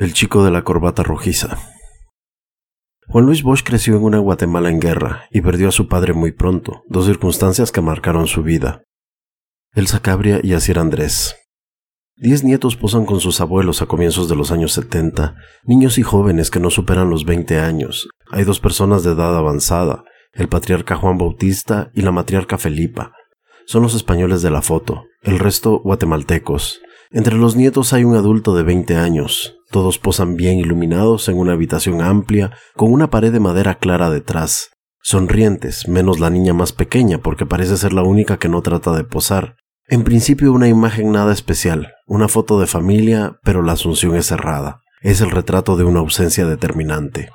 El chico de la corbata rojiza. Juan Luis Bosch creció en una Guatemala en guerra y perdió a su padre muy pronto, dos circunstancias que marcaron su vida. Elsa Cabria y Asier Andrés. Diez nietos posan con sus abuelos a comienzos de los años 70, niños y jóvenes que no superan los 20 años. Hay dos personas de edad avanzada, el patriarca Juan Bautista y la matriarca Felipa. Son los españoles de la foto, el resto guatemaltecos. Entre los nietos hay un adulto de 20 años. Todos posan bien iluminados en una habitación amplia, con una pared de madera clara detrás. Sonrientes, menos la niña más pequeña, porque parece ser la única que no trata de posar. En principio una imagen nada especial, una foto de familia, pero la asunción es cerrada. Es el retrato de una ausencia determinante.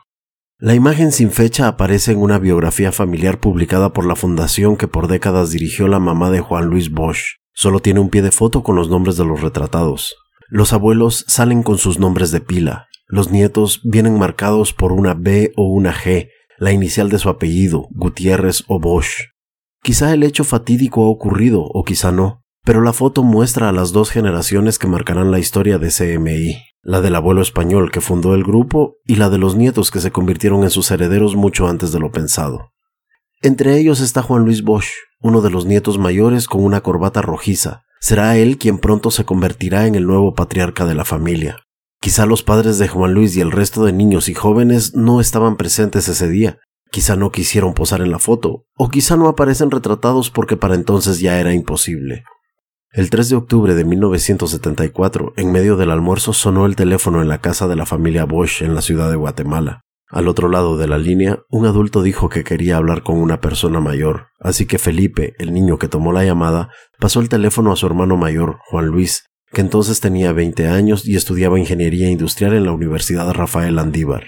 La imagen sin fecha aparece en una biografía familiar publicada por la fundación que por décadas dirigió la mamá de Juan Luis Bosch. Solo tiene un pie de foto con los nombres de los retratados. Los abuelos salen con sus nombres de pila. Los nietos vienen marcados por una B o una G, la inicial de su apellido, Gutiérrez o Bosch. Quizá el hecho fatídico ha ocurrido o quizá no, pero la foto muestra a las dos generaciones que marcarán la historia de CMI, la del abuelo español que fundó el grupo y la de los nietos que se convirtieron en sus herederos mucho antes de lo pensado. Entre ellos está Juan Luis Bosch, uno de los nietos mayores con una corbata rojiza. Será él quien pronto se convertirá en el nuevo patriarca de la familia. Quizá los padres de Juan Luis y el resto de niños y jóvenes no estaban presentes ese día, quizá no quisieron posar en la foto, o quizá no aparecen retratados porque para entonces ya era imposible. El 3 de octubre de 1974, en medio del almuerzo, sonó el teléfono en la casa de la familia Bosch en la ciudad de Guatemala. Al otro lado de la línea, un adulto dijo que quería hablar con una persona mayor, así que Felipe, el niño que tomó la llamada, pasó el teléfono a su hermano mayor, Juan Luis, que entonces tenía 20 años y estudiaba ingeniería industrial en la Universidad Rafael Andívar.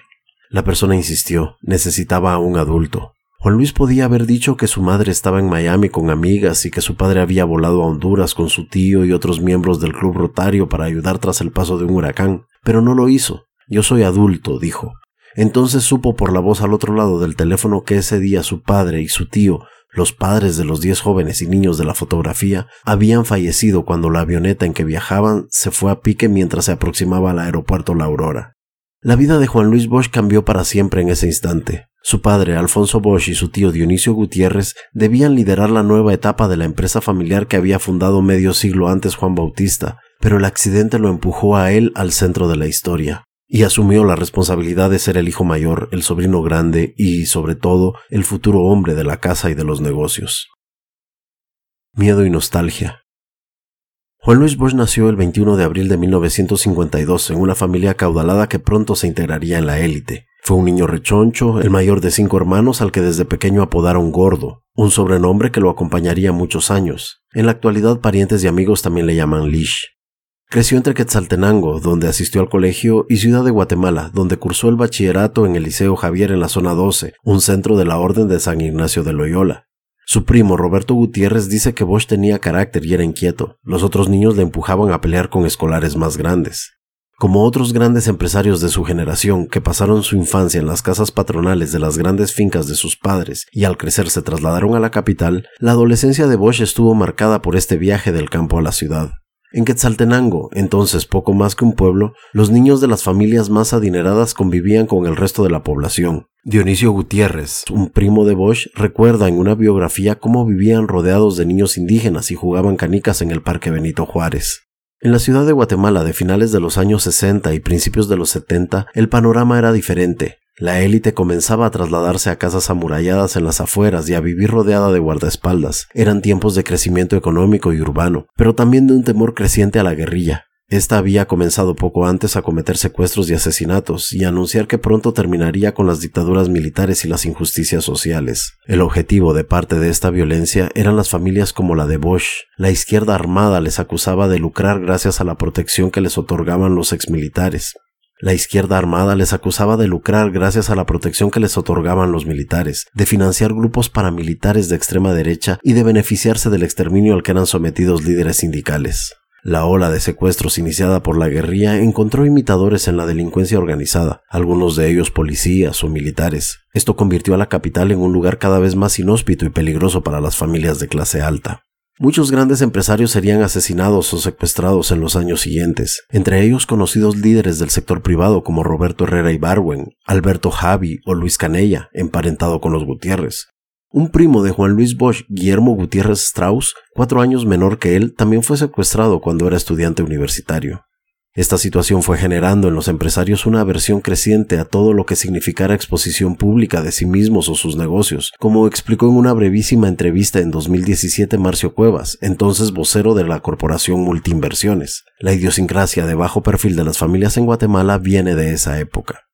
La persona insistió, necesitaba a un adulto. Juan Luis podía haber dicho que su madre estaba en Miami con amigas y que su padre había volado a Honduras con su tío y otros miembros del club rotario para ayudar tras el paso de un huracán, pero no lo hizo. Yo soy adulto, dijo. Entonces supo por la voz al otro lado del teléfono que ese día su padre y su tío, los padres de los diez jóvenes y niños de la fotografía, habían fallecido cuando la avioneta en que viajaban se fue a pique mientras se aproximaba al aeropuerto La Aurora. La vida de Juan Luis Bosch cambió para siempre en ese instante. Su padre, Alfonso Bosch, y su tío Dionisio Gutiérrez debían liderar la nueva etapa de la empresa familiar que había fundado medio siglo antes Juan Bautista, pero el accidente lo empujó a él al centro de la historia y asumió la responsabilidad de ser el hijo mayor, el sobrino grande y, sobre todo, el futuro hombre de la casa y de los negocios. Miedo y nostalgia. Juan Luis Bosch nació el 21 de abril de 1952 en una familia caudalada que pronto se integraría en la élite. Fue un niño rechoncho, el mayor de cinco hermanos al que desde pequeño apodaron Gordo, un sobrenombre que lo acompañaría muchos años. En la actualidad parientes y amigos también le llaman Lish. Creció entre Quetzaltenango, donde asistió al colegio, y Ciudad de Guatemala, donde cursó el bachillerato en el Liceo Javier en la zona 12, un centro de la Orden de San Ignacio de Loyola. Su primo Roberto Gutiérrez dice que Bosch tenía carácter y era inquieto. Los otros niños le empujaban a pelear con escolares más grandes. Como otros grandes empresarios de su generación que pasaron su infancia en las casas patronales de las grandes fincas de sus padres y al crecer se trasladaron a la capital, la adolescencia de Bosch estuvo marcada por este viaje del campo a la ciudad. En Quetzaltenango, entonces poco más que un pueblo, los niños de las familias más adineradas convivían con el resto de la población. Dionisio Gutiérrez, un primo de Bosch, recuerda en una biografía cómo vivían rodeados de niños indígenas y jugaban canicas en el Parque Benito Juárez. En la ciudad de Guatemala de finales de los años 60 y principios de los 70, el panorama era diferente. La élite comenzaba a trasladarse a casas amuralladas en las afueras y a vivir rodeada de guardaespaldas. Eran tiempos de crecimiento económico y urbano, pero también de un temor creciente a la guerrilla. Esta había comenzado poco antes a cometer secuestros y asesinatos y a anunciar que pronto terminaría con las dictaduras militares y las injusticias sociales. El objetivo de parte de esta violencia eran las familias como la de Bosch. La izquierda armada les acusaba de lucrar gracias a la protección que les otorgaban los exmilitares. La izquierda armada les acusaba de lucrar gracias a la protección que les otorgaban los militares, de financiar grupos paramilitares de extrema derecha y de beneficiarse del exterminio al que eran sometidos líderes sindicales. La ola de secuestros iniciada por la guerrilla encontró imitadores en la delincuencia organizada, algunos de ellos policías o militares. Esto convirtió a la capital en un lugar cada vez más inhóspito y peligroso para las familias de clase alta. Muchos grandes empresarios serían asesinados o secuestrados en los años siguientes, entre ellos conocidos líderes del sector privado como Roberto Herrera Ibarwen, Alberto Javi o Luis Canella, emparentado con los Gutiérrez. Un primo de Juan Luis Bosch, Guillermo Gutiérrez Strauss, cuatro años menor que él, también fue secuestrado cuando era estudiante universitario. Esta situación fue generando en los empresarios una aversión creciente a todo lo que significara exposición pública de sí mismos o sus negocios, como explicó en una brevísima entrevista en 2017 Marcio Cuevas, entonces vocero de la corporación Multiinversiones. La idiosincrasia de bajo perfil de las familias en Guatemala viene de esa época.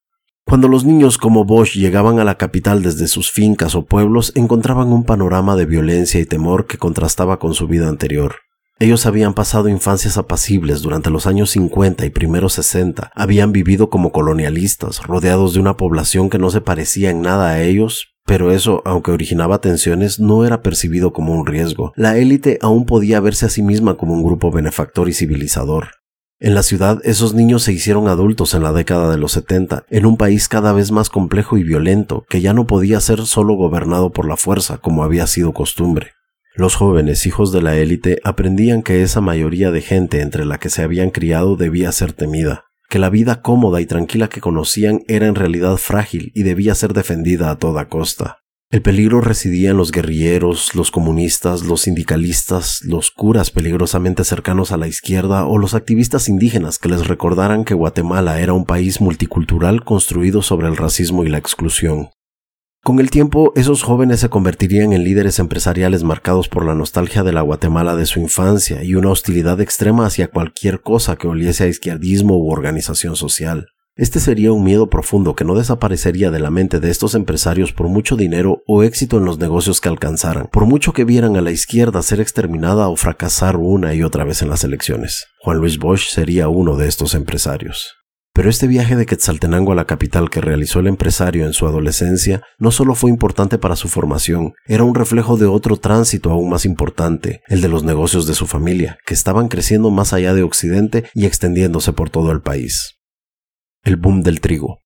Cuando los niños como Bosch llegaban a la capital desde sus fincas o pueblos, encontraban un panorama de violencia y temor que contrastaba con su vida anterior. Ellos habían pasado infancias apacibles durante los años 50 y primeros 60, habían vivido como colonialistas, rodeados de una población que no se parecía en nada a ellos, pero eso, aunque originaba tensiones, no era percibido como un riesgo. La élite aún podía verse a sí misma como un grupo benefactor y civilizador. En la ciudad, esos niños se hicieron adultos en la década de los 70, en un país cada vez más complejo y violento, que ya no podía ser solo gobernado por la fuerza, como había sido costumbre. Los jóvenes hijos de la élite aprendían que esa mayoría de gente entre la que se habían criado debía ser temida, que la vida cómoda y tranquila que conocían era en realidad frágil y debía ser defendida a toda costa. El peligro residía en los guerrilleros, los comunistas, los sindicalistas, los curas peligrosamente cercanos a la izquierda o los activistas indígenas que les recordaran que Guatemala era un país multicultural construido sobre el racismo y la exclusión. Con el tiempo, esos jóvenes se convertirían en líderes empresariales marcados por la nostalgia de la Guatemala de su infancia y una hostilidad extrema hacia cualquier cosa que oliese a izquierdismo u organización social. Este sería un miedo profundo que no desaparecería de la mente de estos empresarios por mucho dinero o éxito en los negocios que alcanzaran, por mucho que vieran a la izquierda ser exterminada o fracasar una y otra vez en las elecciones. Juan Luis Bosch sería uno de estos empresarios. Pero este viaje de Quetzaltenango a la capital que realizó el empresario en su adolescencia no solo fue importante para su formación, era un reflejo de otro tránsito aún más importante, el de los negocios de su familia, que estaban creciendo más allá de Occidente y extendiéndose por todo el país. El boom del trigo.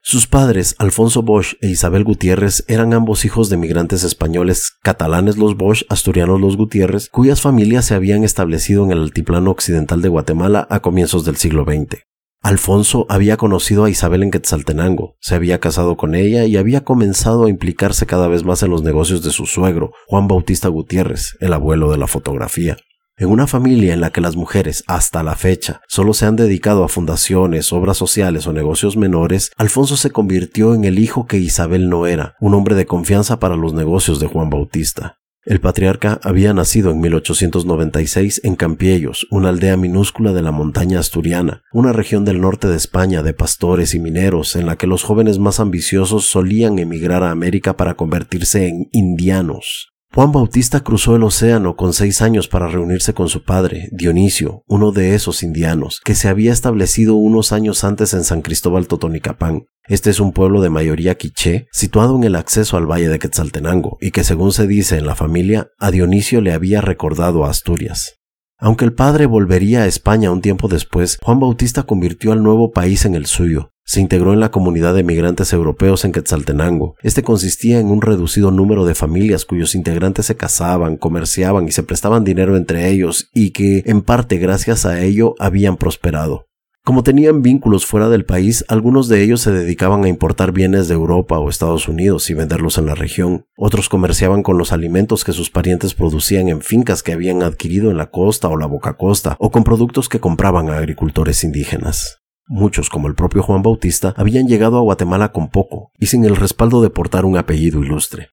Sus padres, Alfonso Bosch e Isabel Gutiérrez, eran ambos hijos de migrantes españoles, catalanes los Bosch, asturianos los Gutiérrez, cuyas familias se habían establecido en el altiplano occidental de Guatemala a comienzos del siglo XX. Alfonso había conocido a Isabel en Quetzaltenango, se había casado con ella y había comenzado a implicarse cada vez más en los negocios de su suegro, Juan Bautista Gutiérrez, el abuelo de la fotografía. En una familia en la que las mujeres, hasta la fecha, solo se han dedicado a fundaciones, obras sociales o negocios menores, Alfonso se convirtió en el hijo que Isabel no era, un hombre de confianza para los negocios de Juan Bautista. El patriarca había nacido en 1896 en Campiellos, una aldea minúscula de la montaña asturiana, una región del norte de España de pastores y mineros en la que los jóvenes más ambiciosos solían emigrar a América para convertirse en indianos. Juan Bautista cruzó el océano con seis años para reunirse con su padre, Dionisio, uno de esos indianos, que se había establecido unos años antes en San Cristóbal Totonicapán. Este es un pueblo de mayoría quiché, situado en el acceso al valle de Quetzaltenango, y que según se dice en la familia, a Dionisio le había recordado a Asturias. Aunque el padre volvería a España un tiempo después, Juan Bautista convirtió al nuevo país en el suyo, se integró en la comunidad de migrantes europeos en Quetzaltenango. Este consistía en un reducido número de familias cuyos integrantes se casaban, comerciaban y se prestaban dinero entre ellos y que, en parte gracias a ello, habían prosperado. Como tenían vínculos fuera del país, algunos de ellos se dedicaban a importar bienes de Europa o Estados Unidos y venderlos en la región. Otros comerciaban con los alimentos que sus parientes producían en fincas que habían adquirido en la costa o la boca costa, o con productos que compraban a agricultores indígenas. Muchos, como el propio Juan Bautista, habían llegado a Guatemala con poco y sin el respaldo de portar un apellido ilustre.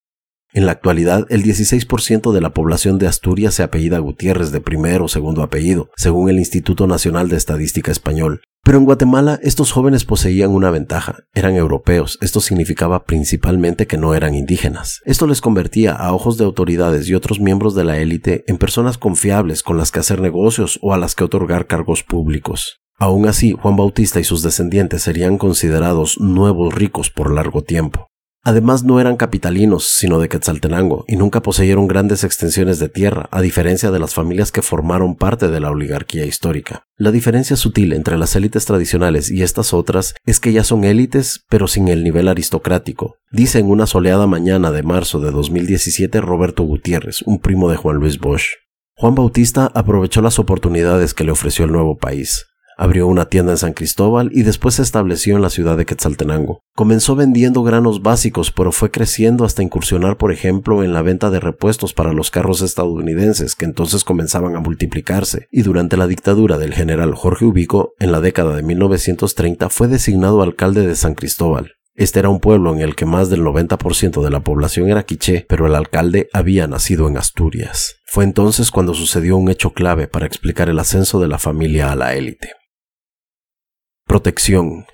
En la actualidad, el 16% de la población de Asturias se apellida Gutiérrez de primer o segundo apellido, según el Instituto Nacional de Estadística Español. Pero en Guatemala estos jóvenes poseían una ventaja, eran europeos, esto significaba principalmente que no eran indígenas. Esto les convertía a ojos de autoridades y otros miembros de la élite en personas confiables con las que hacer negocios o a las que otorgar cargos públicos. Aún así, Juan Bautista y sus descendientes serían considerados nuevos ricos por largo tiempo. Además no eran capitalinos, sino de Quetzaltenango, y nunca poseyeron grandes extensiones de tierra, a diferencia de las familias que formaron parte de la oligarquía histórica. La diferencia sutil entre las élites tradicionales y estas otras es que ya son élites, pero sin el nivel aristocrático, dice en una soleada mañana de marzo de 2017 Roberto Gutiérrez, un primo de Juan Luis Bosch. Juan Bautista aprovechó las oportunidades que le ofreció el nuevo país. Abrió una tienda en San Cristóbal y después se estableció en la ciudad de Quetzaltenango. Comenzó vendiendo granos básicos, pero fue creciendo hasta incursionar, por ejemplo, en la venta de repuestos para los carros estadounidenses, que entonces comenzaban a multiplicarse, y durante la dictadura del general Jorge Ubico, en la década de 1930, fue designado alcalde de San Cristóbal. Este era un pueblo en el que más del 90% de la población era quiché, pero el alcalde había nacido en Asturias. Fue entonces cuando sucedió un hecho clave para explicar el ascenso de la familia a la élite. Protección.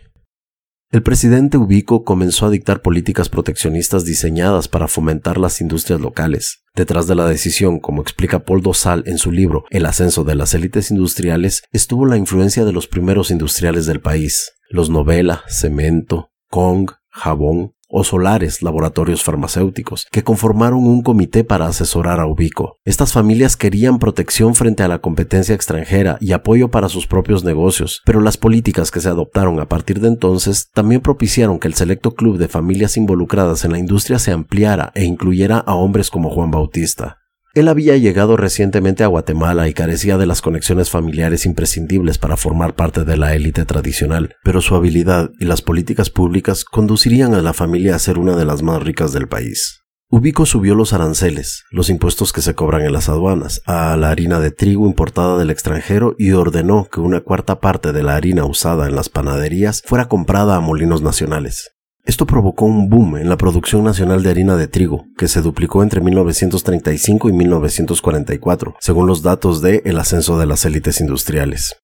El presidente Ubico comenzó a dictar políticas proteccionistas diseñadas para fomentar las industrias locales. Detrás de la decisión, como explica Paul Dosal en su libro El ascenso de las élites industriales, estuvo la influencia de los primeros industriales del país, los Novela, Cemento, Kong, Jabón, o Solares, laboratorios farmacéuticos, que conformaron un comité para asesorar a Ubico. Estas familias querían protección frente a la competencia extranjera y apoyo para sus propios negocios, pero las políticas que se adoptaron a partir de entonces también propiciaron que el selecto club de familias involucradas en la industria se ampliara e incluyera a hombres como Juan Bautista. Él había llegado recientemente a Guatemala y carecía de las conexiones familiares imprescindibles para formar parte de la élite tradicional, pero su habilidad y las políticas públicas conducirían a la familia a ser una de las más ricas del país. Ubico subió los aranceles, los impuestos que se cobran en las aduanas, a la harina de trigo importada del extranjero y ordenó que una cuarta parte de la harina usada en las panaderías fuera comprada a molinos nacionales. Esto provocó un boom en la producción nacional de harina de trigo, que se duplicó entre 1935 y 1944, según los datos de El ascenso de las élites industriales.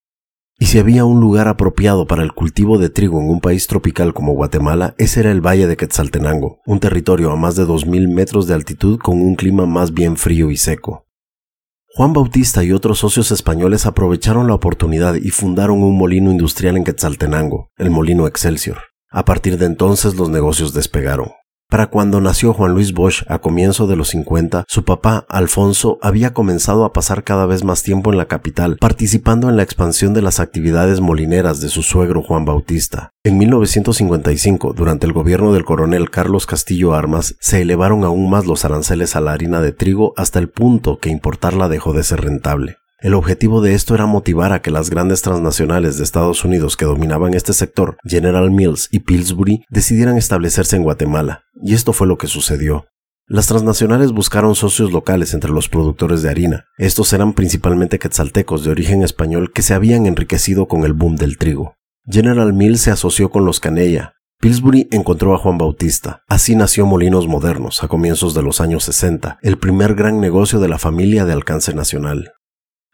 Y si había un lugar apropiado para el cultivo de trigo en un país tropical como Guatemala, ese era el Valle de Quetzaltenango, un territorio a más de 2.000 metros de altitud con un clima más bien frío y seco. Juan Bautista y otros socios españoles aprovecharon la oportunidad y fundaron un molino industrial en Quetzaltenango, el Molino Excelsior. A partir de entonces los negocios despegaron. Para cuando nació Juan Luis Bosch a comienzo de los 50, su papá, Alfonso, había comenzado a pasar cada vez más tiempo en la capital, participando en la expansión de las actividades molineras de su suegro Juan Bautista. En 1955, durante el gobierno del coronel Carlos Castillo Armas, se elevaron aún más los aranceles a la harina de trigo hasta el punto que importarla dejó de ser rentable. El objetivo de esto era motivar a que las grandes transnacionales de Estados Unidos que dominaban este sector, General Mills y Pillsbury, decidieran establecerse en Guatemala, y esto fue lo que sucedió. Las transnacionales buscaron socios locales entre los productores de harina. Estos eran principalmente quetzaltecos de origen español que se habían enriquecido con el boom del trigo. General Mills se asoció con los Canella. Pillsbury encontró a Juan Bautista. Así nació Molinos Modernos a comienzos de los años 60, el primer gran negocio de la familia de alcance nacional.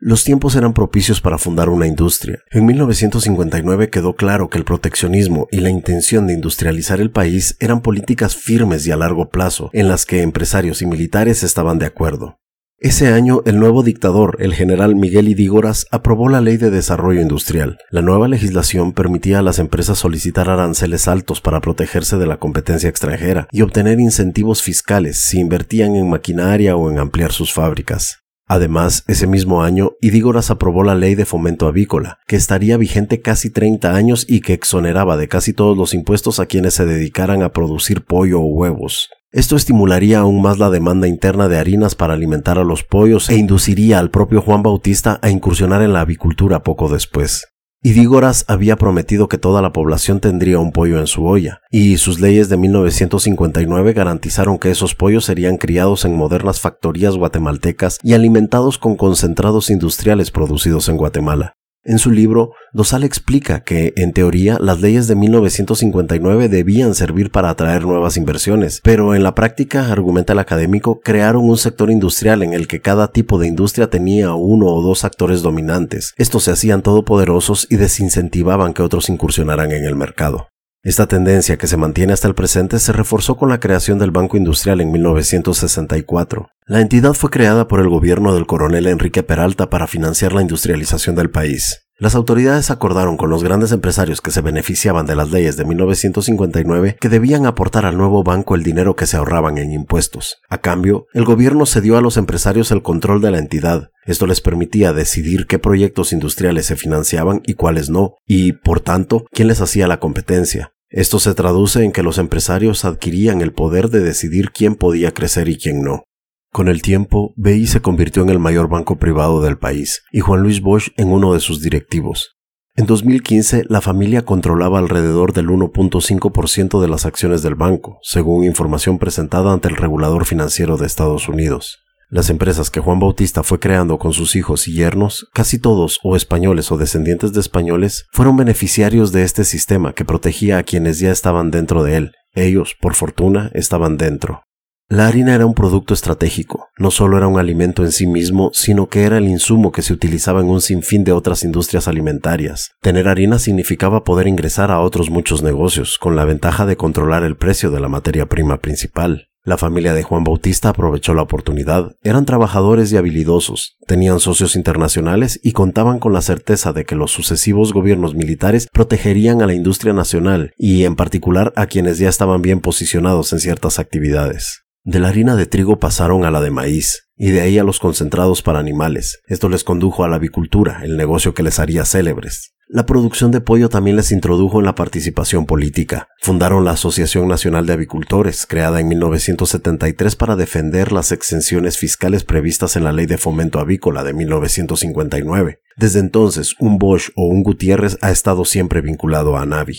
Los tiempos eran propicios para fundar una industria. En 1959 quedó claro que el proteccionismo y la intención de industrializar el país eran políticas firmes y a largo plazo, en las que empresarios y militares estaban de acuerdo. Ese año, el nuevo dictador, el general Miguel Idígoras, aprobó la Ley de Desarrollo Industrial. La nueva legislación permitía a las empresas solicitar aranceles altos para protegerse de la competencia extranjera y obtener incentivos fiscales si invertían en maquinaria o en ampliar sus fábricas. Además, ese mismo año, Idígoras aprobó la ley de fomento avícola, que estaría vigente casi 30 años y que exoneraba de casi todos los impuestos a quienes se dedicaran a producir pollo o huevos. Esto estimularía aún más la demanda interna de harinas para alimentar a los pollos e induciría al propio Juan Bautista a incursionar en la avicultura poco después. Idígoras había prometido que toda la población tendría un pollo en su olla, y sus leyes de 1959 garantizaron que esos pollos serían criados en modernas factorías guatemaltecas y alimentados con concentrados industriales producidos en Guatemala. En su libro, Dosal explica que, en teoría, las leyes de 1959 debían servir para atraer nuevas inversiones, pero en la práctica, argumenta el académico, crearon un sector industrial en el que cada tipo de industria tenía uno o dos actores dominantes. Estos se hacían todopoderosos y desincentivaban que otros incursionaran en el mercado. Esta tendencia que se mantiene hasta el presente se reforzó con la creación del Banco Industrial en 1964. La entidad fue creada por el gobierno del coronel Enrique Peralta para financiar la industrialización del país. Las autoridades acordaron con los grandes empresarios que se beneficiaban de las leyes de 1959 que debían aportar al nuevo banco el dinero que se ahorraban en impuestos. A cambio, el gobierno cedió a los empresarios el control de la entidad. Esto les permitía decidir qué proyectos industriales se financiaban y cuáles no, y, por tanto, quién les hacía la competencia. Esto se traduce en que los empresarios adquirían el poder de decidir quién podía crecer y quién no. Con el tiempo, BI se convirtió en el mayor banco privado del país y Juan Luis Bosch en uno de sus directivos. En 2015, la familia controlaba alrededor del 1.5% de las acciones del banco, según información presentada ante el regulador financiero de Estados Unidos. Las empresas que Juan Bautista fue creando con sus hijos y yernos, casi todos o españoles o descendientes de españoles, fueron beneficiarios de este sistema que protegía a quienes ya estaban dentro de él. Ellos, por fortuna, estaban dentro. La harina era un producto estratégico, no solo era un alimento en sí mismo, sino que era el insumo que se utilizaba en un sinfín de otras industrias alimentarias. Tener harina significaba poder ingresar a otros muchos negocios, con la ventaja de controlar el precio de la materia prima principal. La familia de Juan Bautista aprovechó la oportunidad. Eran trabajadores y habilidosos, tenían socios internacionales y contaban con la certeza de que los sucesivos gobiernos militares protegerían a la industria nacional y en particular a quienes ya estaban bien posicionados en ciertas actividades. De la harina de trigo pasaron a la de maíz, y de ahí a los concentrados para animales. Esto les condujo a la avicultura, el negocio que les haría célebres. La producción de pollo también les introdujo en la participación política. Fundaron la Asociación Nacional de Avicultores, creada en 1973 para defender las exenciones fiscales previstas en la Ley de Fomento Avícola de 1959. Desde entonces, un Bosch o un Gutiérrez ha estado siempre vinculado a Navi.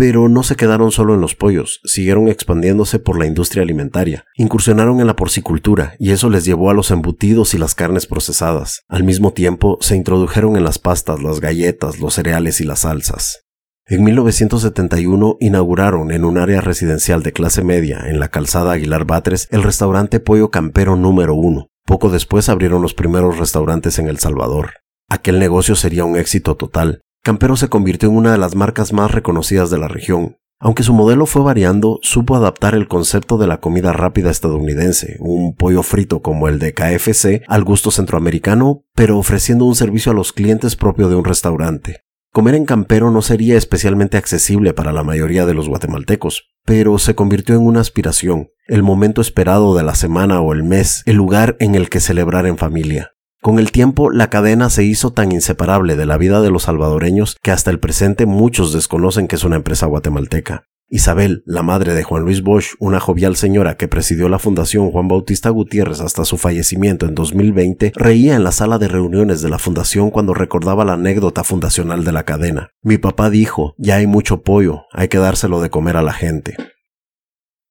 Pero no se quedaron solo en los pollos, siguieron expandiéndose por la industria alimentaria, incursionaron en la porcicultura y eso les llevó a los embutidos y las carnes procesadas. Al mismo tiempo se introdujeron en las pastas, las galletas, los cereales y las salsas. En 1971 inauguraron en un área residencial de clase media en la calzada Aguilar Batres el restaurante Pollo Campero número uno. Poco después abrieron los primeros restaurantes en El Salvador. Aquel negocio sería un éxito total, Campero se convirtió en una de las marcas más reconocidas de la región. Aunque su modelo fue variando, supo adaptar el concepto de la comida rápida estadounidense, un pollo frito como el de KFC, al gusto centroamericano, pero ofreciendo un servicio a los clientes propio de un restaurante. Comer en Campero no sería especialmente accesible para la mayoría de los guatemaltecos, pero se convirtió en una aspiración, el momento esperado de la semana o el mes, el lugar en el que celebrar en familia. Con el tiempo, la cadena se hizo tan inseparable de la vida de los salvadoreños que hasta el presente muchos desconocen que es una empresa guatemalteca. Isabel, la madre de Juan Luis Bosch, una jovial señora que presidió la Fundación Juan Bautista Gutiérrez hasta su fallecimiento en 2020, reía en la sala de reuniones de la fundación cuando recordaba la anécdota fundacional de la cadena. Mi papá dijo, ya hay mucho pollo, hay que dárselo de comer a la gente.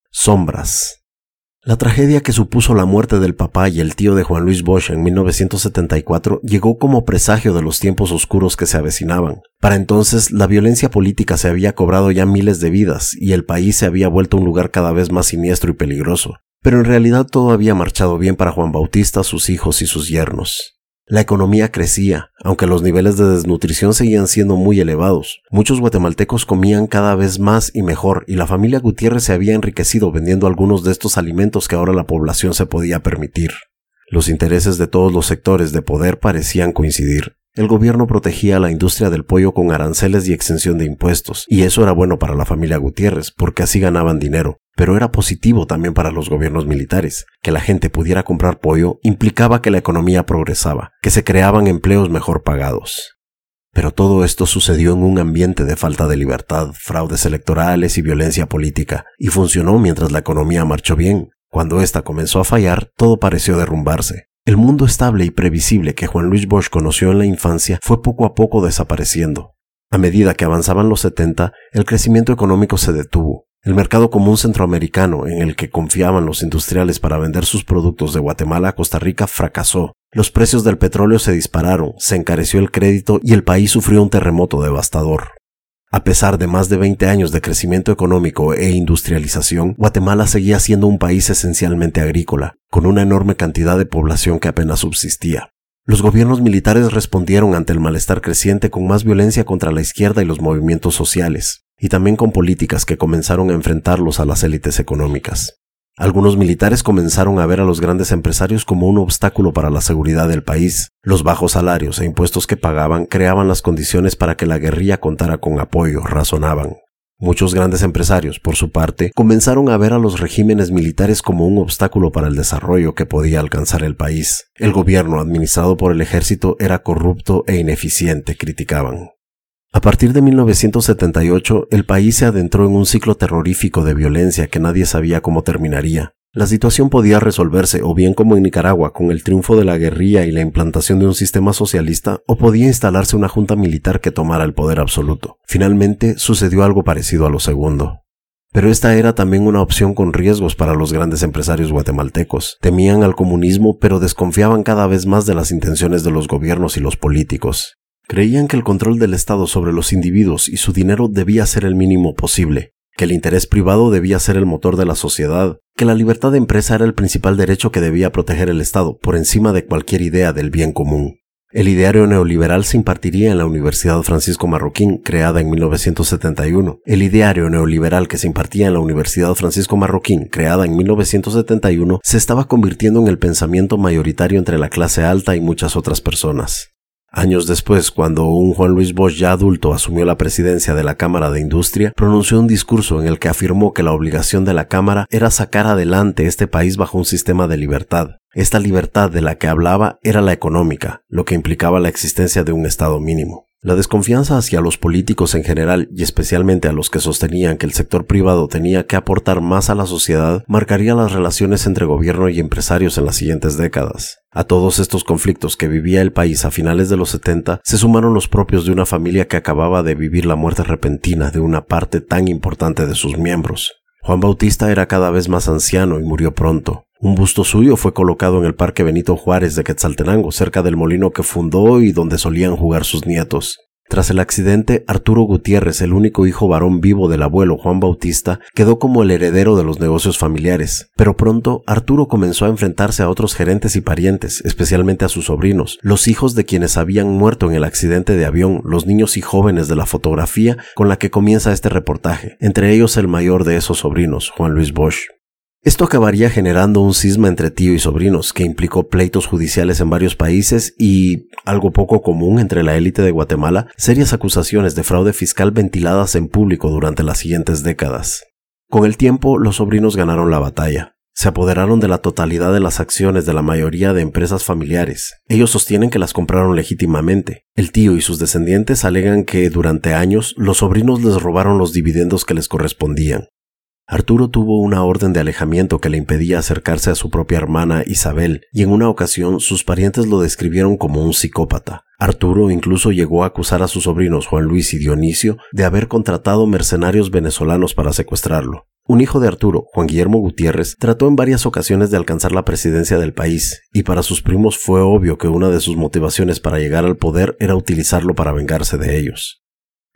Sombras. La tragedia que supuso la muerte del papá y el tío de Juan Luis Bosch en 1974 llegó como presagio de los tiempos oscuros que se avecinaban. Para entonces, la violencia política se había cobrado ya miles de vidas y el país se había vuelto un lugar cada vez más siniestro y peligroso. Pero en realidad todo había marchado bien para Juan Bautista, sus hijos y sus yernos. La economía crecía, aunque los niveles de desnutrición seguían siendo muy elevados. Muchos guatemaltecos comían cada vez más y mejor, y la familia Gutiérrez se había enriquecido vendiendo algunos de estos alimentos que ahora la población se podía permitir. Los intereses de todos los sectores de poder parecían coincidir. El gobierno protegía a la industria del pollo con aranceles y exención de impuestos, y eso era bueno para la familia Gutiérrez, porque así ganaban dinero. Pero era positivo también para los gobiernos militares. Que la gente pudiera comprar pollo implicaba que la economía progresaba, que se creaban empleos mejor pagados. Pero todo esto sucedió en un ambiente de falta de libertad, fraudes electorales y violencia política, y funcionó mientras la economía marchó bien. Cuando ésta comenzó a fallar, todo pareció derrumbarse. El mundo estable y previsible que Juan Luis Bosch conoció en la infancia fue poco a poco desapareciendo. A medida que avanzaban los 70, el crecimiento económico se detuvo. El mercado común centroamericano en el que confiaban los industriales para vender sus productos de Guatemala a Costa Rica fracasó. Los precios del petróleo se dispararon, se encareció el crédito y el país sufrió un terremoto devastador. A pesar de más de 20 años de crecimiento económico e industrialización, Guatemala seguía siendo un país esencialmente agrícola, con una enorme cantidad de población que apenas subsistía. Los gobiernos militares respondieron ante el malestar creciente con más violencia contra la izquierda y los movimientos sociales, y también con políticas que comenzaron a enfrentarlos a las élites económicas. Algunos militares comenzaron a ver a los grandes empresarios como un obstáculo para la seguridad del país. Los bajos salarios e impuestos que pagaban creaban las condiciones para que la guerrilla contara con apoyo, razonaban. Muchos grandes empresarios, por su parte, comenzaron a ver a los regímenes militares como un obstáculo para el desarrollo que podía alcanzar el país. El gobierno administrado por el ejército era corrupto e ineficiente, criticaban. A partir de 1978, el país se adentró en un ciclo terrorífico de violencia que nadie sabía cómo terminaría. La situación podía resolverse o bien como en Nicaragua con el triunfo de la guerrilla y la implantación de un sistema socialista o podía instalarse una junta militar que tomara el poder absoluto. Finalmente sucedió algo parecido a lo segundo. Pero esta era también una opción con riesgos para los grandes empresarios guatemaltecos. Temían al comunismo pero desconfiaban cada vez más de las intenciones de los gobiernos y los políticos. Creían que el control del Estado sobre los individuos y su dinero debía ser el mínimo posible, que el interés privado debía ser el motor de la sociedad, que la libertad de empresa era el principal derecho que debía proteger el Estado por encima de cualquier idea del bien común. El ideario neoliberal se impartiría en la Universidad Francisco Marroquín, creada en 1971. El ideario neoliberal que se impartía en la Universidad Francisco Marroquín, creada en 1971, se estaba convirtiendo en el pensamiento mayoritario entre la clase alta y muchas otras personas. Años después, cuando un Juan Luis Bosch ya adulto asumió la presidencia de la Cámara de Industria, pronunció un discurso en el que afirmó que la obligación de la Cámara era sacar adelante este país bajo un sistema de libertad. Esta libertad de la que hablaba era la económica, lo que implicaba la existencia de un Estado mínimo. La desconfianza hacia los políticos en general y especialmente a los que sostenían que el sector privado tenía que aportar más a la sociedad marcaría las relaciones entre gobierno y empresarios en las siguientes décadas. A todos estos conflictos que vivía el país a finales de los 70 se sumaron los propios de una familia que acababa de vivir la muerte repentina de una parte tan importante de sus miembros. Juan Bautista era cada vez más anciano y murió pronto. Un busto suyo fue colocado en el Parque Benito Juárez de Quetzaltenango, cerca del molino que fundó y donde solían jugar sus nietos. Tras el accidente, Arturo Gutiérrez, el único hijo varón vivo del abuelo Juan Bautista, quedó como el heredero de los negocios familiares. Pero pronto, Arturo comenzó a enfrentarse a otros gerentes y parientes, especialmente a sus sobrinos, los hijos de quienes habían muerto en el accidente de avión, los niños y jóvenes de la fotografía con la que comienza este reportaje, entre ellos el mayor de esos sobrinos, Juan Luis Bosch. Esto acabaría generando un cisma entre tío y sobrinos, que implicó pleitos judiciales en varios países y, algo poco común entre la élite de Guatemala, serias acusaciones de fraude fiscal ventiladas en público durante las siguientes décadas. Con el tiempo, los sobrinos ganaron la batalla. Se apoderaron de la totalidad de las acciones de la mayoría de empresas familiares. Ellos sostienen que las compraron legítimamente. El tío y sus descendientes alegan que durante años los sobrinos les robaron los dividendos que les correspondían. Arturo tuvo una orden de alejamiento que le impedía acercarse a su propia hermana Isabel, y en una ocasión sus parientes lo describieron como un psicópata. Arturo incluso llegó a acusar a sus sobrinos Juan Luis y Dionisio de haber contratado mercenarios venezolanos para secuestrarlo. Un hijo de Arturo, Juan Guillermo Gutiérrez, trató en varias ocasiones de alcanzar la presidencia del país, y para sus primos fue obvio que una de sus motivaciones para llegar al poder era utilizarlo para vengarse de ellos.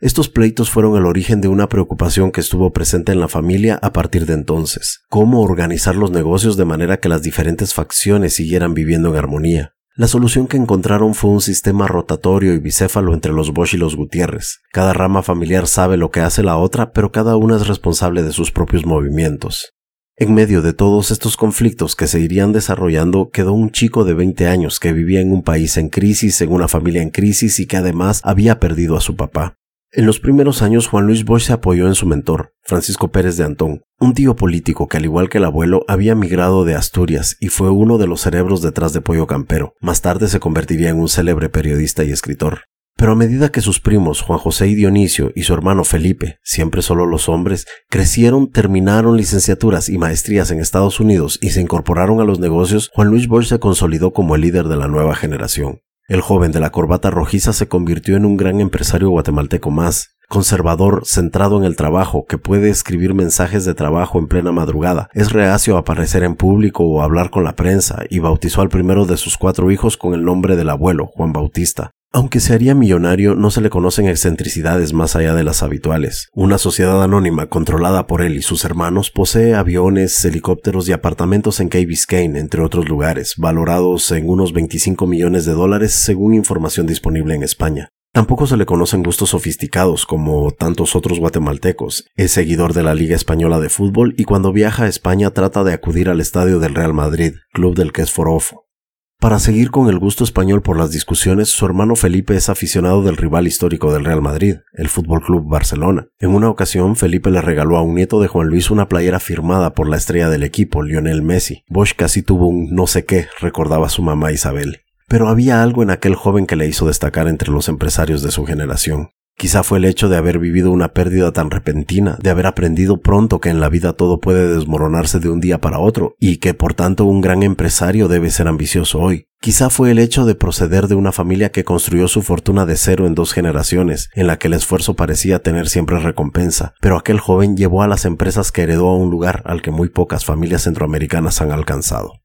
Estos pleitos fueron el origen de una preocupación que estuvo presente en la familia a partir de entonces, cómo organizar los negocios de manera que las diferentes facciones siguieran viviendo en armonía. La solución que encontraron fue un sistema rotatorio y bicéfalo entre los Bosch y los Gutiérrez. Cada rama familiar sabe lo que hace la otra, pero cada una es responsable de sus propios movimientos. En medio de todos estos conflictos que se irían desarrollando, quedó un chico de 20 años que vivía en un país en crisis, en una familia en crisis y que además había perdido a su papá. En los primeros años Juan Luis Bosch se apoyó en su mentor, Francisco Pérez de Antón, un tío político que al igual que el abuelo había migrado de Asturias y fue uno de los cerebros detrás de Pollo Campero. Más tarde se convertiría en un célebre periodista y escritor. Pero a medida que sus primos Juan José y Dionisio y su hermano Felipe, siempre solo los hombres, crecieron, terminaron licenciaturas y maestrías en Estados Unidos y se incorporaron a los negocios, Juan Luis Bosch se consolidó como el líder de la nueva generación. El joven de la corbata rojiza se convirtió en un gran empresario guatemalteco más, conservador, centrado en el trabajo, que puede escribir mensajes de trabajo en plena madrugada, es reacio a aparecer en público o hablar con la prensa, y bautizó al primero de sus cuatro hijos con el nombre del abuelo, Juan Bautista. Aunque se haría millonario, no se le conocen excentricidades más allá de las habituales. Una sociedad anónima controlada por él y sus hermanos posee aviones, helicópteros y apartamentos en Key Biscayne, entre otros lugares, valorados en unos 25 millones de dólares según información disponible en España. Tampoco se le conocen gustos sofisticados como tantos otros guatemaltecos. Es seguidor de la Liga Española de Fútbol y cuando viaja a España trata de acudir al estadio del Real Madrid, club del que es forofo. Para seguir con el gusto español por las discusiones, su hermano Felipe es aficionado del rival histórico del Real Madrid, el Fútbol Club Barcelona. En una ocasión, Felipe le regaló a un nieto de Juan Luis una playera firmada por la estrella del equipo, Lionel Messi. Bosch casi tuvo un no sé qué, recordaba su mamá Isabel. Pero había algo en aquel joven que le hizo destacar entre los empresarios de su generación. Quizá fue el hecho de haber vivido una pérdida tan repentina, de haber aprendido pronto que en la vida todo puede desmoronarse de un día para otro, y que por tanto un gran empresario debe ser ambicioso hoy. Quizá fue el hecho de proceder de una familia que construyó su fortuna de cero en dos generaciones, en la que el esfuerzo parecía tener siempre recompensa, pero aquel joven llevó a las empresas que heredó a un lugar al que muy pocas familias centroamericanas han alcanzado.